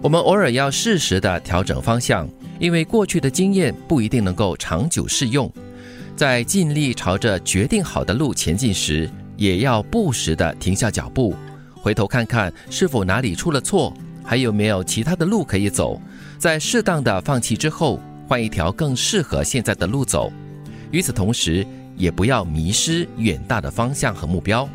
我们偶尔要适时的调整方向，因为过去的经验不一定能够长久适用。在尽力朝着决定好的路前进时，也要不时的停下脚步，回头看看是否哪里出了错，还有没有其他的路可以走。在适当的放弃之后，换一条更适合现在的路走。与此同时，也不要迷失远大的方向和目标。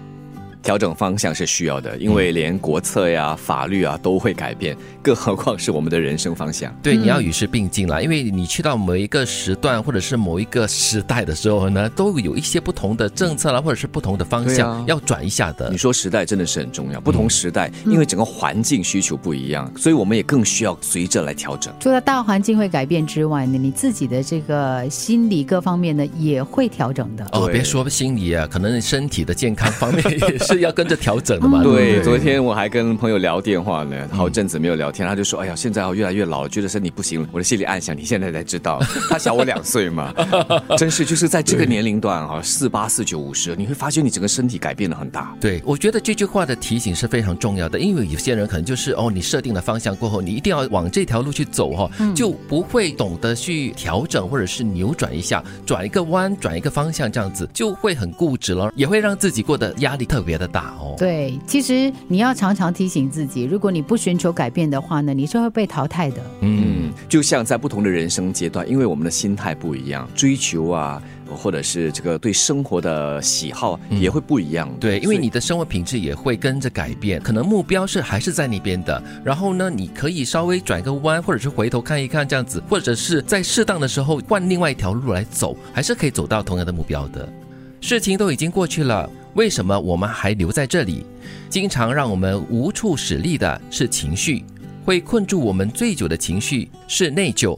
调整方向是需要的，因为连国策呀、法律啊都会改变，更何况是我们的人生方向。对，你要与时并进了，因为你去到某一个时段或者是某一个时代的时候呢，都有一些不同的政策啦，或者是不同的方向要转一下的。你说时代真的是很重要，不同时代因为整个环境需求不一样，所以我们也更需要随着来调整。除了大环境会改变之外呢，你自己的这个心理各方面呢也会调整的。哦，别说心理啊，可能身体的健康方面也是要跟着。调整的嘛？对，昨天我还跟朋友聊电话呢，好阵子没有聊天，他就说：“哎呀，现在我越来越老了，觉得身体不行了。”我的心里暗想：“你现在才知道，他小我两岁嘛，真是就是在这个年龄段哈，四八四九五十，你会发现你整个身体改变的很大。”对，我觉得这句话的提醒是非常重要的，因为有些人可能就是哦，你设定了方向过后，你一定要往这条路去走哈，就不会懂得去调整或者是扭转一下，转一个弯，转一个方向，这样子就会很固执了，也会让自己过得压力特别的大哦。对，其实你要常常提醒自己，如果你不寻求改变的话呢，你是会被淘汰的。嗯，就像在不同的人生阶段，因为我们的心态不一样，追求啊，或者是这个对生活的喜好也会不一样。对，因为你的生活品质也会跟着改变，可能目标是还是在那边的，然后呢，你可以稍微转个弯，或者是回头看一看这样子，或者是在适当的时候换另外一条路来走，还是可以走到同样的目标的。事情都已经过去了，为什么我们还留在这里？经常让我们无处使力的是情绪，会困住我们最久的情绪是内疚，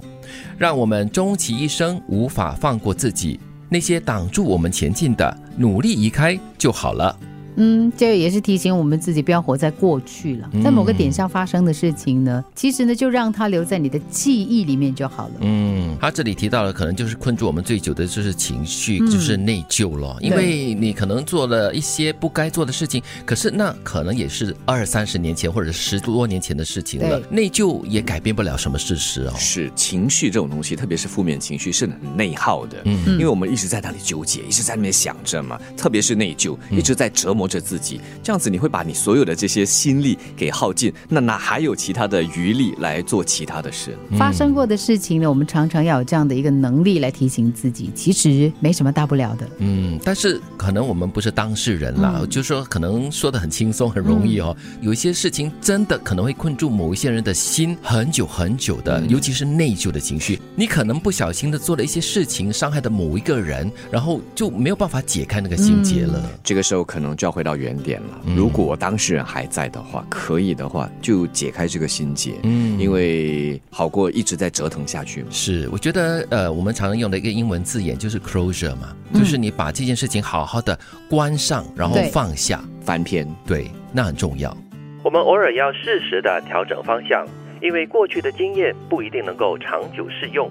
让我们终其一生无法放过自己。那些挡住我们前进的，努力移开就好了。嗯，这也是提醒我们自己不要活在过去了，在某个点上发生的事情呢，其实呢就让它留在你的记忆里面就好了。嗯，他这里提到了，可能就是困住我们最久的就是情绪，就是内疚了，因为你可能做了一些不该做的事情，可是那可能也是二三十年前或者十多年前的事情了，内疚也改变不了什么事实哦。是情绪这种东西，特别是负面情绪是很内耗的，嗯，因为我们一直在那里纠结，一直在那边想着嘛，特别是内疚，一直在折磨。着自己，这样子你会把你所有的这些心力给耗尽，那哪还有其他的余力来做其他的事？发生过的事情呢，我们常常要有这样的一个能力来提醒自己，其实没什么大不了的。嗯，但是可能我们不是当事人啦，就说可能说的很轻松很容易哦，有一些事情真的可能会困住某一些人的心很久很久的，尤其是内疚的情绪。你可能不小心的做了一些事情，伤害的某一个人，然后就没有办法解开那个心结了。这个时候可能就要。回到原点了。如果当事人还在的话，可以的话就解开这个心结，嗯，因为好过一直在折腾下去。是，我觉得呃，我们常常用的一个英文字眼就是 closure 嘛，就是你把这件事情好好的关上，然后放下，翻篇，对，那很重要。我们偶尔要适时的调整方向，因为过去的经验不一定能够长久适用。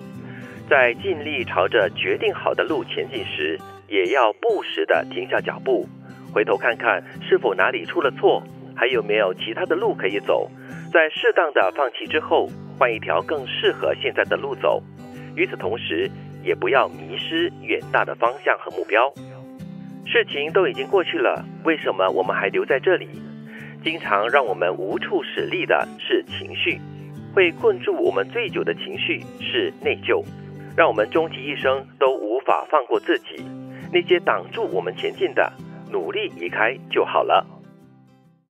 在尽力朝着决定好的路前进时，也要不时的停下脚步。回头看看是否哪里出了错，还有没有其他的路可以走，在适当的放弃之后，换一条更适合现在的路走。与此同时，也不要迷失远大的方向和目标。事情都已经过去了，为什么我们还留在这里？经常让我们无处使力的是情绪，会困住我们最久的情绪是内疚，让我们终其一生都无法放过自己。那些挡住我们前进的。努力移开就好了。